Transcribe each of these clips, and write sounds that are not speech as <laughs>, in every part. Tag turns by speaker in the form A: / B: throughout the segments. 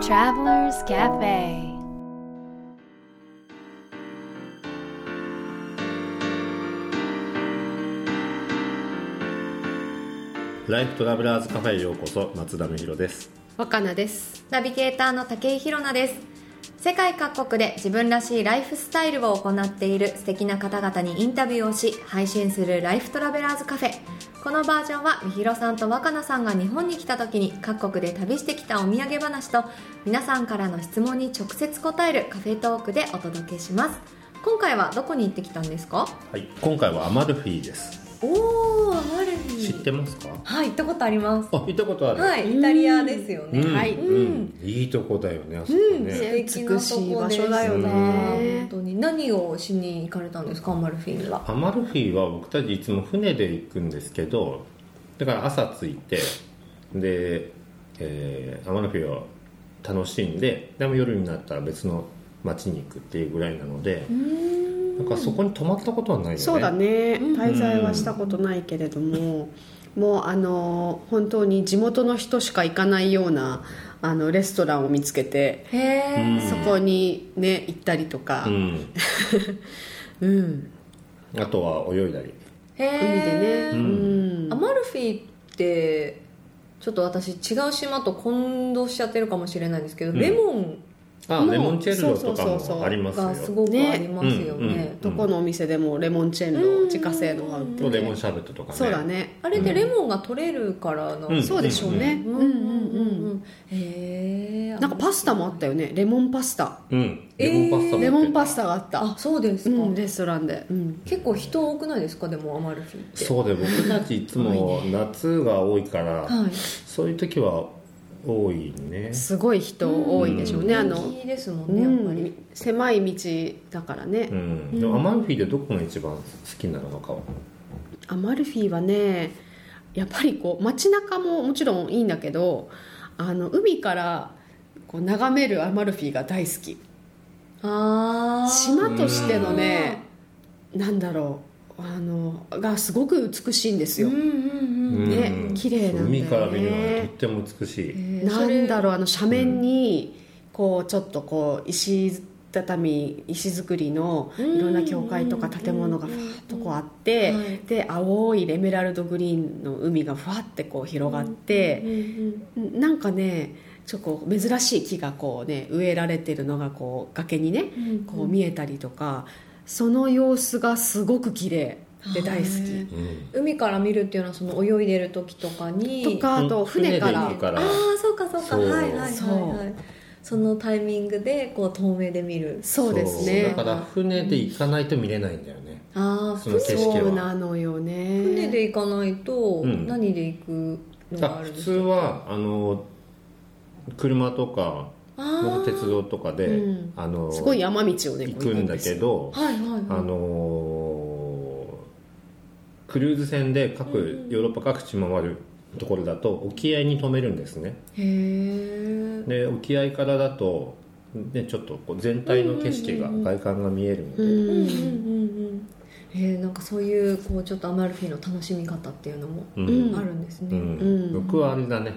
A: Travelers Cafe.
B: ライフトラベラーズカフェへようこそ松田美弘です。
C: 若菜です。
D: ナビゲーターの武井宏奈です世界各国で自分らしいライフスタイルを行っている素敵な方々にインタビューをし配信するライフトラベラーズカフェ。このバージョンはみひろさんと若菜さんが日本に来た時に各国で旅してきたお土産話と皆さんからの質問に直接答えるカフェトークでお届けします。今回はどこに行ってきたんですか？
B: はい今回はアマルフィです。
D: おーアマルフィ
B: 知ってますか？
D: はい行ったことあります。
B: あ行ったことある。
D: はいイタリアですよね。
B: うん
C: はい。
B: うん。いいとこだよねあそこ
D: うん。
B: ね、
D: 素敵なとこ
C: 美しい場所だよね。
D: 本当に何をしに行かれたんですか？アマルフィには。
B: アマルフィは僕たちいつも船で行くんですけどだから朝着いてで、えーアマルフィを楽しんででも夜になったら別の町に行くっていうぐらいなのでなんかそこに泊まったことはないよね。
C: そうだね。滞在はしたことないけれども、もうあの本当に地元の人しか行かないようなあのレストランを見つけて、
D: へ
C: そこにね行ったりとか。
B: う、ん。<laughs>
C: うん。
B: あとは泳いだり。
D: へ
C: 海でね、
B: う
C: うんん。
D: アマルフィってちょっと私違う島と混同しちゃってるかもしれないんですけど、
B: うん。
D: レモン
B: あレモンチェルロとか
C: そうそうそうそう。
B: もありますよ。
D: がすごくありますよね。
B: ね
C: どこのお店でもレモンチェンロ自家製のが売ってて。
B: とレモンシャーベットとかね。
C: そうだね。
D: あれでレモンが取れるからなん
B: うん
C: そうでしょうね
D: うん。うんうんうん。へえ
C: なんかパスタもあったよね。レモンパスタ。
B: うん。レモンパスタも
C: レモンパスタがあった。
D: あそうですか、
C: うんレストランで、うん、
D: 結構人多くないですか？でもアマルフィって。
B: そうで僕たちいつも夏が多いから、
D: はい。
B: そういう時は多いね。
C: すごい人多いでしょうね、あの
D: 人気ですもん
C: う
D: ねやっぱり、
C: ん、狭い道だからね、
B: うん、でもアマルフィでどこが一番好きなのかは。
C: アマルフィはねやっぱりこう街中ももちろんいいんだけどあの海からこう眺めるアマルフィが大好き。
D: ああ
C: 島としてのねなんだろうあのがすごく美しいんですよ、
D: うんうんうん。
C: ね
B: うん
C: 綺麗なんだよね。
B: 海から見るのがとっても美しい、
D: へー
C: なんだろうあの斜面
B: う
C: にこうちょっとこう石畳石造りの
D: うん
C: いろんな教会とか建物がふわっとこうあって
D: はい。
C: で青いエメラルドグリーンの海がふわってこう広がって
D: うんうん
C: なんかねちょっとこう珍しい木がこうね植えられてるのがこう崖にね
D: うん。
C: こう見えたりとかその様子がすごく綺麗で大好き。
B: うん。
D: 海から見るっていうのはその泳いでる時とかに
C: とかあと船から。
D: ああそうかそうか。
B: そう。
D: はいはいはいはい。そのタイミングでこう遠目で見る。
C: そうですね。
B: だから船で行かないと見れないんだよね、
D: ああ
B: その景色は。
C: そうなのよね。
D: 船で行かないと
B: うん。
D: 何で行くのがあるんです
B: 通はあの車とか
D: あ
B: 僕鉄道とかで、
C: うん。
B: あの
C: すごい山道をね
B: 行くんだけど、
D: はいはいはい。
B: あのクルーズ船で各、ヨーロッパ各地回るところだと沖合に止めるんですね。
D: へえ
B: で沖合からだと、ね、ちょっとこう全体の景色が、
D: うんうんうん
B: 外観が見えるので、
C: うん
D: うんうんうんうん。えー、なんかそういうこうちょっとアマルフィの楽しみ方っていうのも
B: うん
C: うん。
D: あるんですね、
B: うん。
C: うん。
B: 僕はあれだね。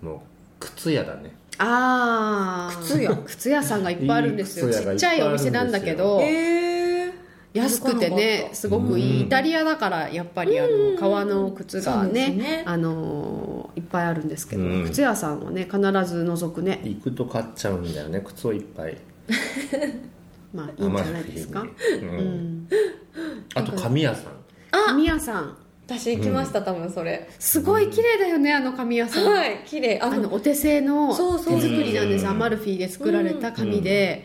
B: もう靴屋だね
C: ああ
D: 靴屋 <laughs>
C: 靴屋さんがいっぱいあるんですよ。ちっちゃいお店なんだけど。
D: えー、
C: 安くてねすごくいい、
B: うん。
C: イタリアだからやっぱりあの革の靴がね
D: ね。
C: あのいっぱいあるんですけど、
B: うん。
C: 靴屋さんはね必ず覗くね。
B: 行くと買っちゃうんだよね靴をいっぱい。<laughs>
C: まあいいんじゃないですか？う
B: うん。
C: ん。
B: あと紙屋さん。
C: 紙屋さん
D: 私行きました、多分それ。
C: すごい綺麗だよねあの紙屋さん、
D: はい綺麗。あの
C: あのお手製の
D: そうそう
C: 手作りなんです。
B: うん。
C: アマルフィで作られた紙で、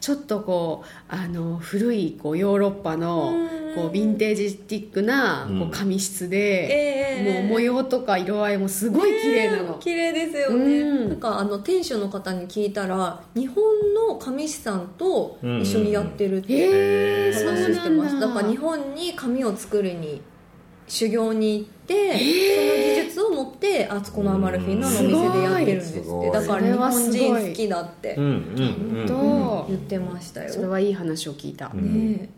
C: ちょっとこうあの古いこうヨーロッパの
D: うん。
C: こうヴィンテージティックな
B: うん。
C: こう紙質で、
D: え
C: もう模様とか色合いもすごい綺麗なの、
D: 綺麗ですよね、
C: うん。
D: なんかあの店主の方に聞いたら日本の紙師さんと一緒にやってるって
C: へえ
B: そう
D: 話してま
C: なんだ。
D: すだから日本に紙を作るに修行に行って、その技術を持ってあそこのアマルフィのお店でやってるんですっ
B: すごい
D: てだから日本人好きだって
B: うんうんうん
C: と
D: 言ってましたよ、
C: それはいい話を聞いた、
B: うん。
D: ね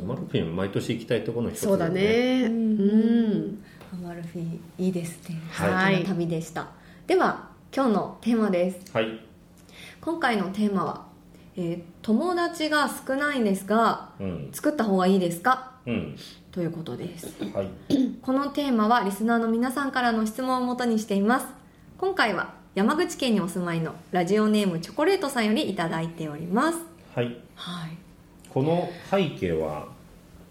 B: アマルフィン毎年行きたいところの一つ
C: そうだね。
D: う
C: うん。ん、
D: アマルフィいいですね。
C: はい。
D: 旅でした、では今日のテーマです。
B: はい。
D: 今回のテーマは、えー友達が少ないんですが
B: うん。
D: 作った方がいいですか？
B: うん
D: ということです。
B: はい。
D: このテーマはリスナーの皆さんからの質問をもとにしています。今回は山口県にお住まいのラジオネームチョコレートさんよりいただいております。
B: はい。
D: はい。
B: この背景は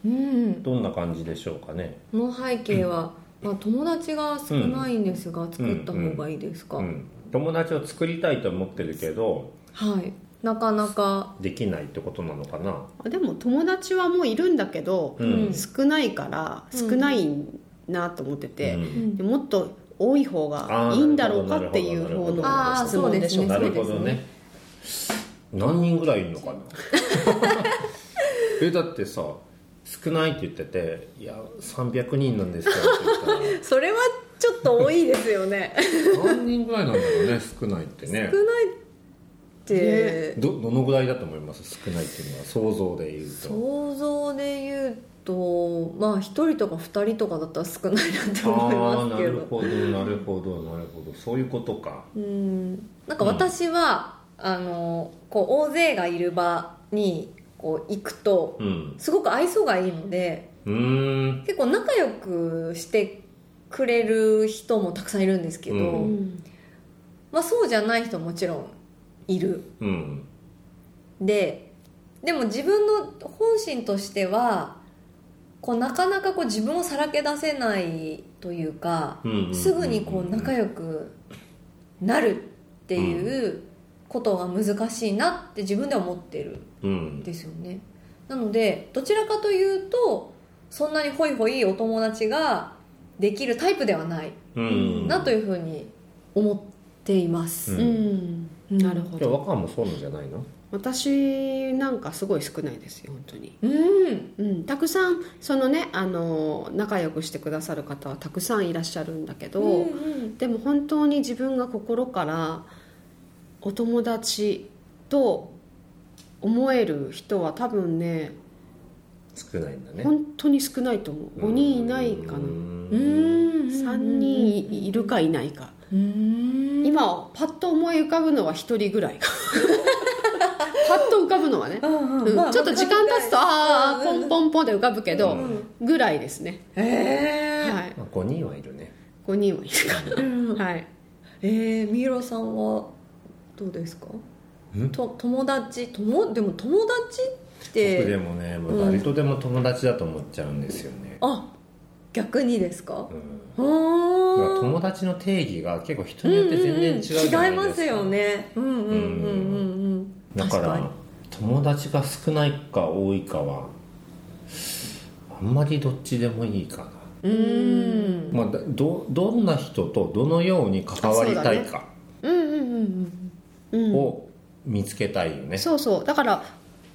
D: うん。
B: どんな感じでしょうかね？
D: この背景は、まあ、友達が少ないんですが、作った方がいいですか、
B: うん。友達を作りたいと思ってるけど
D: はいなかなか。
B: できないってことなのかな？
C: あでも友達はもういるんだけど、
B: うん。
C: 少ないから
D: うん。
C: 少ないなと思ってて、
B: うん。
C: でもっと多い方がいいんだろうかっていう方の質問でしょう。
B: なるほどね。何人ぐらいいるのかな？<laughs> えだってさ少ないって言ってて「いや300人なんですよ」って言っ <laughs>
D: それはちょっと多いですよね。
B: 何人ぐらいなんだろうね少ないってね。
D: 少ないって、
B: どどのぐらいだと思います？少ないっていうのは想像で言うと。
D: 想像で言うとまあ1人とか2人とかだったら少ないなって思いますけど。
B: るほどなるほどなるほど。そういうことか。
D: うん。なんか私は、あのこう大勢がいる場にこう行くと
B: うん。
D: すごく愛想がいいので結構仲良くしてくれる人もたくさんいるんですけど、
B: う
C: うん。
D: まあ、そうじゃない人ももちろんいる。
B: うん。
D: ででも自分の本心としてはこうなかなかこう自分をさらけ出せないというか、
B: うんうんうん
D: すぐにこう仲良くなるっていうことが難しいなって自分では思ってる
B: うん。
D: んですよね。なのでどちらかというとそんなにホイホイお友達ができるタイプではない
B: うん。
D: なというふうに思っています、
B: う
C: うんなるほど。
B: じゃあ若もそうなんじゃないの？
C: 私なんかすごい少ないですよ本当に、
D: うん。
C: うん、たくさんそのねあの仲良くしてくださる方はたくさんいらっしゃるんだけど、
D: うんうん。
C: でも本当に自分が心からお友達と思える人は多分ね
B: 少ないんだね。
C: 本当に少ないと思う。5人いないかな。
B: う
D: うんん
C: 3人いるかいないか。
D: うん
C: 今パッと思い浮かぶのは1人ぐらい。<laughs> パッと浮かぶのはね、うん
D: まあ
C: ちょっと時間経つとああポン
D: ン
C: ポンポンって浮かぶけど、
B: うん。
C: ぐらいですね、
D: えー。
C: はい、
B: まあ5人はいるね。
C: 5人はいるか。<laughs>
D: うん。
C: な、はい、
D: えー、ミロさんはどうですか？
B: ん？
D: と友達友でも友達っ
B: 僕で
D: て
B: もねもう誰とでも友達だと思っちゃうんですよね、
D: あ逆にですか？
B: うん。友達の定義が結構人によって全然違うじゃないですか、
D: 違いますよね。うんうんうんうんうん。
B: だから友達が少ないか多いかはあんまりどっちでもいいかな、
D: にうん。
B: まあ、だどどんな人とどのように関わりたいか
C: うんうんうん。うん。
B: を見つけたいよね、
C: そうそう。だから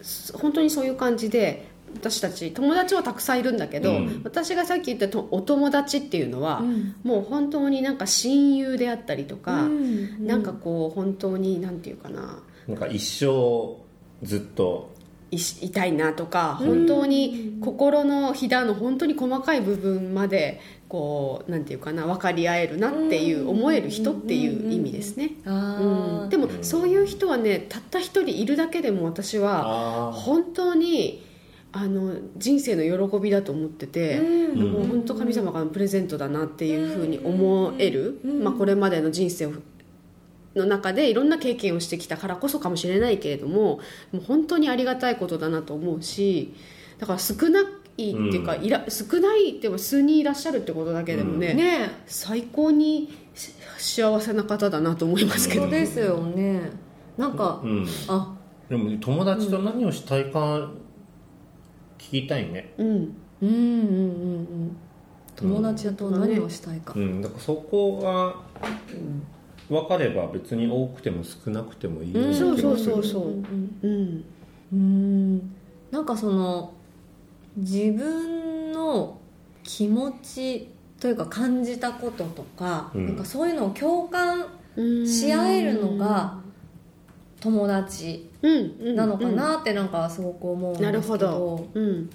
C: す本当にそういう感じで私たち友達はたくさんいるんだけど、
B: うん。
C: 私がさっき言ったとお友達っていうのは、
D: うん。
C: もう本当になんか親友であったりとか、
D: うん。
C: なんかこう本当になんていうかな。
B: なんか一生ずっと。
C: いしいたいなとか本当に心のひだの本当に細かい部分までこうなんていうかな分かり合えるなっていう思える人っていう意味ですね、うん、でもそういう人はねたった一人いるだけでも私は
B: あ
C: 本当にあの人生の喜びだと思ってて、
D: うん。
C: もう本当神様からのプレゼントだなっていうふうに思える、
D: うん。
C: まあ、これまでの人生をの中でいろんな経験をしてきたからこそかもしれないけれどももう本当にありがたいことだなと思うしだから少ないっていうか、
B: うん。
C: いら少ないでも数人いらっしゃるってことだけでもね、
D: ね。
C: 最高に幸せな方だなと思いますけど。
D: そうですよね。なんか、
B: うん。
D: あ。
B: でも友達と何をしたいか聞きたいね。
C: うん。
D: うんうんうんうん友達と何をしたいか、
B: うん。だからそこが分かれば別に多くても少なくてもいいような気がする。
C: そうそうそう。
D: うん。
C: うん。
D: うん。なんかその自分の気持ちというか感じたこととか,、
B: うん。
D: なんかそういうのを共感
C: うん。
D: し合えるのが友達なのかなってなんかすごく思うんですけど,、
C: なるほど。うん。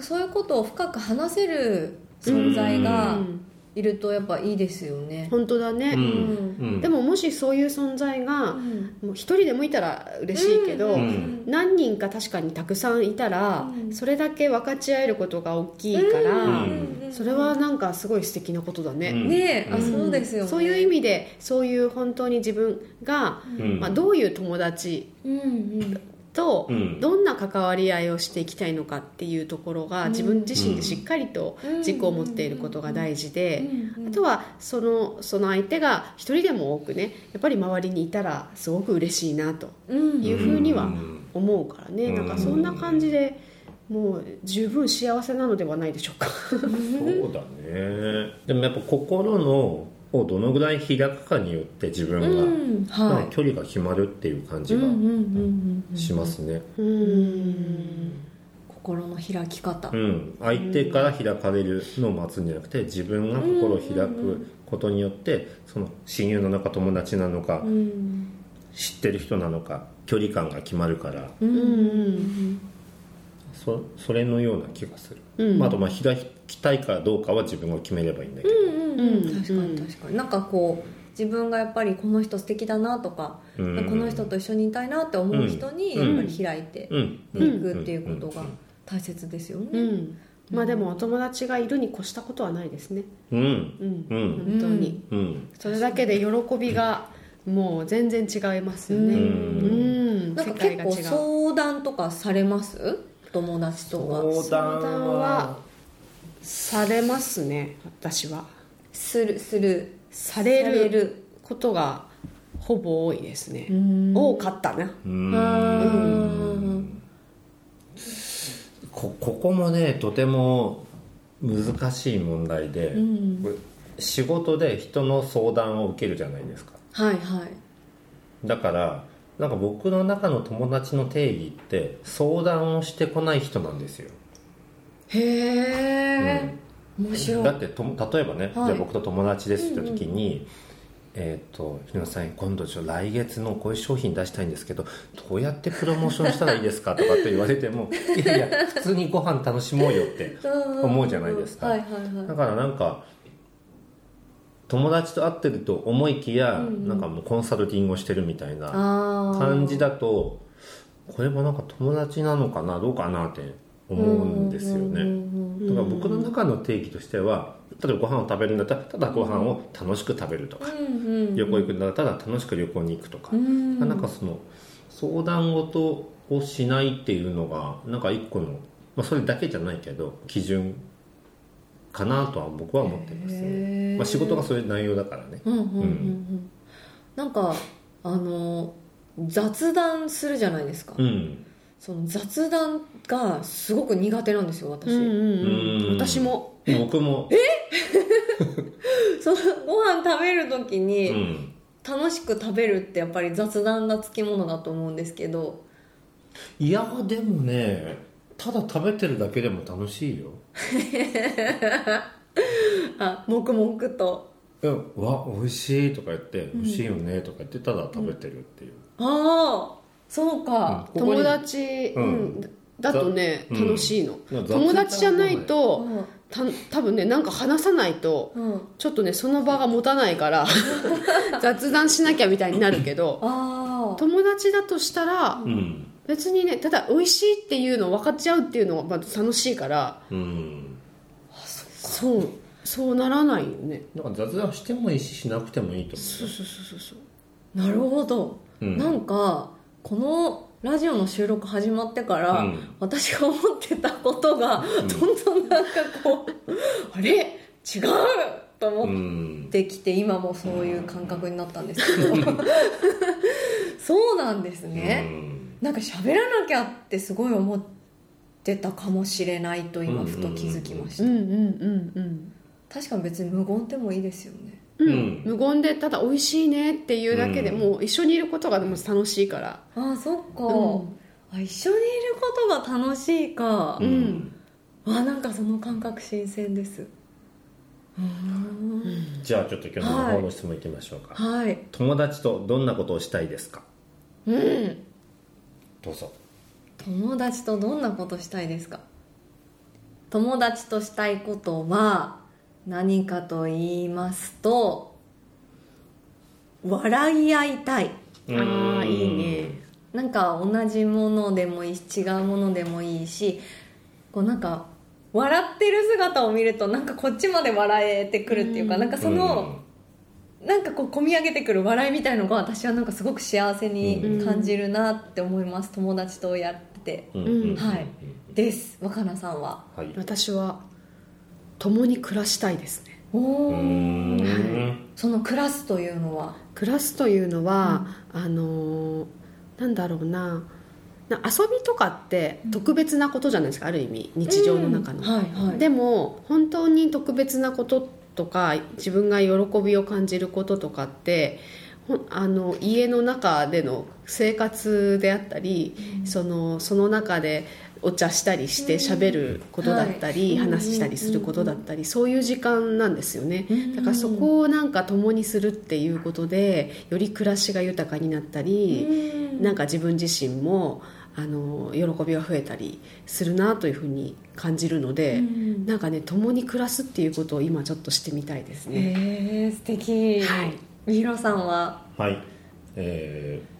D: そういうことを深く話せる存在が
C: うん。
D: いるとやっぱいいですよね。
C: 本当だね、
B: うん。うん。
C: でももしそういう存在がもう一人でもいたら嬉しいけど、
B: うん。
C: 何人か確かにたくさんいたら、それだけ分かち合えることが大きいから、
B: うん
C: それはなんかすごい素敵なことだね、
B: うん。
D: ねえ。あそうですよね。
C: そういう意味でそういう本当に自分が、
B: うん。
C: まあ、どういう友達
D: うんうん。
C: と
B: うん。
C: どんな関わり合いをしていきたいのかっていうところが自分自身でしっかりと軸を持っていることが大事であとはそのその相手が一人でも多くねやっぱり周りにいたらすごく嬉しいなと
D: うん
C: いうふうには
B: うん。
C: 思うからね。なんかそんな感じでもう十分幸せなのではないでしょうか。
B: そうだね。でもやっぱ心のをどのぐらい開くかによって自分が、
D: うんは
B: か距離が決まるっていう感じが
D: いうん。うん。うん。うん。
B: しますね、
C: うん。
D: 心の開き方
B: うん、相手から開かれるのを待つん。じゃなくて自分が心を開くことによってその親友なのか友達なのか
D: うん。
B: 知ってる人なのか距離感が決まるから
D: うん。
C: うん
B: そそれのような気がする、
C: うん。
B: まあ、あとまあ開きたいかどうかは自分が決めればいいんだけど、
D: うんうん
C: うん。
D: 確かに確かに。なんかこう自分がやっぱりこの人素敵だなとか、
B: うん。
D: この人と一緒にいたいなって思う人に
B: うん。
D: やっぱり開いて
B: うん。
D: いくっていうことが大切ですよね、
C: うん。まあでもお友達がいるに越したことはないですね。
B: うん。
C: うん。
B: うん
C: 本当に、
B: うん。
C: それだけで喜びがもう全然違いますよね。
B: う
C: うん。ん
D: なんか結構相談とかされます？友達とか。
B: 相談は
C: されますね私は。
D: するする。
C: される。
D: される。
C: ことがほぼ多いですね。
D: ん。
C: 多かったな。
B: うん
D: うん。
B: こここもねとても難しい問題で、
D: うん。
B: 仕事で人の相談を受けるじゃないですか。
D: はいはい。
B: だからなんか僕の中の友達の定義って相談をしてこない人なんですよ、
D: へえ、面白い。
B: だってと例えばね、
D: はい。
B: じゃあ僕と友達ですって時に、えっ、と日野さん今度ちょ来月のこういう商品出したいんですけどどうやってプロモーションしたらいいですかとかって言われてもいやいや普通にご飯楽しもうよって思うじゃないですか。だからなんか友達と会ってると思いきや、なんかもうコンサルティングをしてるみたいな感じだとこれもなんか友達なのかなどうかなって思うんですよね。だから僕の中の定義としては例えばご飯を食べるんだったらただご飯を楽しく食べるとか、
D: うんうん
B: 旅行行くんだったら楽しく旅行に行くとか、
D: ん。
B: なんかその相談事をしないっていうのがなんか一個の、まあ、それだけじゃないけど基準かなとは僕は思ってます
D: へ
B: ね、
D: ー。
B: まあ、仕事がそういう内容だからね。
D: うんうんうんうんなんかあの雑談するじゃないですか、
B: うん。
D: その雑談がすごく苦手なんですよ私、
C: うんうんうん
B: うん。
C: 私も。
B: 僕も。<laughs>
D: そのご飯食べる時
B: う
D: に
B: ん。
D: 楽しく食べるってやっぱり雑談がつきものだと思うんですけど。
B: いやでもねただ食べてるだけでも楽しいよ。<laughs>
D: あ黙々と。
B: いやわ美味しいとか言って美味しいよねとか言ってただ食べてるっていう、
D: ああそうか、
B: ここに
C: 友達、
B: う
C: うん。ん、だとね
B: うん。
C: 楽しいの、
B: うん
C: 友達じゃないと
D: うん。
C: た多分ねなんか話さないと
D: うん、
C: ちょっとねその場が持たないから <laughs> 雑談しなきゃみたいになるけど
D: ああ
C: 友達だとしたら
B: うん
C: 別にねただ美味しいっていうのを分かっちゃうっていうのがまず楽しいから
B: うん。
C: そうそうならないよね。
B: だから雑談してもいいししなくてもいいと思
C: そうそうそうそうそう。
D: なるほど、
B: うん。
D: なんかこのラジオの収録始まってから、
B: うん。
D: 私が思ってたことが、どんどんなんかこうあれ？違うと思っ
B: ん、
D: てきて、今もそういう感覚になったんですけど。<laughs> そうなんですね、なんか喋らなきゃってすごい思ってたかもしれないと今ふと気づきました、
C: うんうんうんうん
D: 確かに別に無言でもいいですよね。
C: うん。
B: うん。
C: 無言でただ美味しいねっていうだけで
B: うん。
C: もう一緒にいることがでも楽しいから。
D: ああそっか、
C: うん。
D: あ一緒にいることが楽しいか、
B: う
C: うん。ん
D: あなんかその感覚新鮮です。
B: じゃあちょっと今日の方の質問いきましょうか、
D: はい。
B: 友達とどんなことをしたいですか？
D: うん
B: どうぞ。
D: 友達とどんなことしたいですか？友達としたいことは何かと言いますと笑い合いたい。
C: ああいいね。
D: なんか同じものでもいいし違うものでもいいしこうなんか笑ってる姿を見るとなんかこっちまで笑えてくるっていうか、なんかその、なんかこう込み上げてくる笑いみたいのが私はなんかすごく幸せに感じるなって思います、友達とやってて、
B: うん。うん。うん。
D: はい。です。若菜さんは？
B: はい。
C: 私は共に暮らしたいですね。
D: おお
B: うーん。
D: そのクラスというのは？
C: 暮らすというのは、あのーなんだろうな。な遊びとかって特別なことじゃないですか、ある意味。日常の中の、
D: うん。はいはい。
C: でも本当に特別なこととか自分が喜びを感じることとかってあの家の中での生活であったり、そのその中でお茶したりして喋ることだったり、
D: はい。
C: 話したりすることだったり、そういう時間なんですよね、
D: うん
C: だからそこをなんか共にするっていうことでより暮らしが豊かになったり、なんか自分自身もあの喜びが増えたりするなというふうに感じるので、
D: うん
C: なんかね共に暮らすっていうことを今ちょっとしてみたいですね、
D: へえ素敵。
C: はい。
D: みひろさんは？
B: はい、えー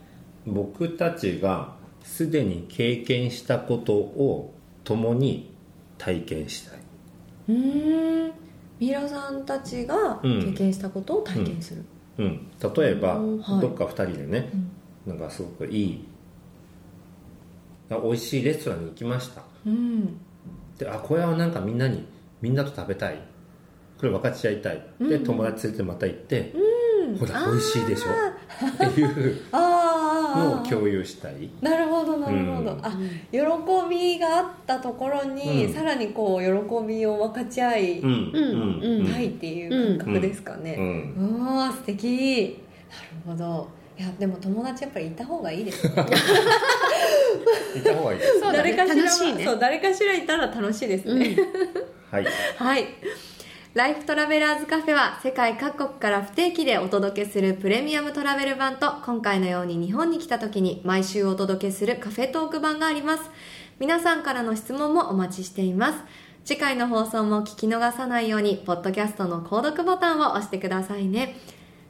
B: 僕たちがすでに経験したことを共に体験したい。う
D: ーん。みひろさんたちが経験したことを体験する、
B: うん、例えば、
D: うんはい。
B: どっか2人でね、なんかすごくいいあ美味しいレストランに行きました。
D: うん。
B: であこれはなんかみんなにみんなと食べたい。これ分かち合いたい。で、友達連れてまた行って、ほら美味しいでしょ？っていう
D: あ
B: のを
D: あ
B: 共有したい。
D: なるほどなるほど、
B: うん。
D: あ喜びがあったところに、
B: うん。
D: さらにこう喜びを分かち合い
B: うん。
C: うんうん。
D: たいっていう感覚ですか
B: う
D: ね、
B: ん。
D: うわー素敵。なるほど。いやでも友達やっぱりいた方がいいですね <laughs>
B: 行った方がいいです
C: そう
D: 誰かしら
C: しいね
D: そう誰かしらいたら楽しいですね、
B: はい
D: はい。ライフトラベラーズカフェは世界各国から不定期でお届けするプレミアムトラベル版と今回のように日本に来た時に毎週お届けするカフェトーク版があります。皆さんからの質問もお待ちしています。次回の放送も聞き逃さないように、ポッドキャストの購読ボタンを押してくださいね。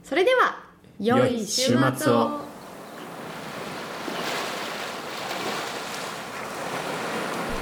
D: それでは、良い週末を。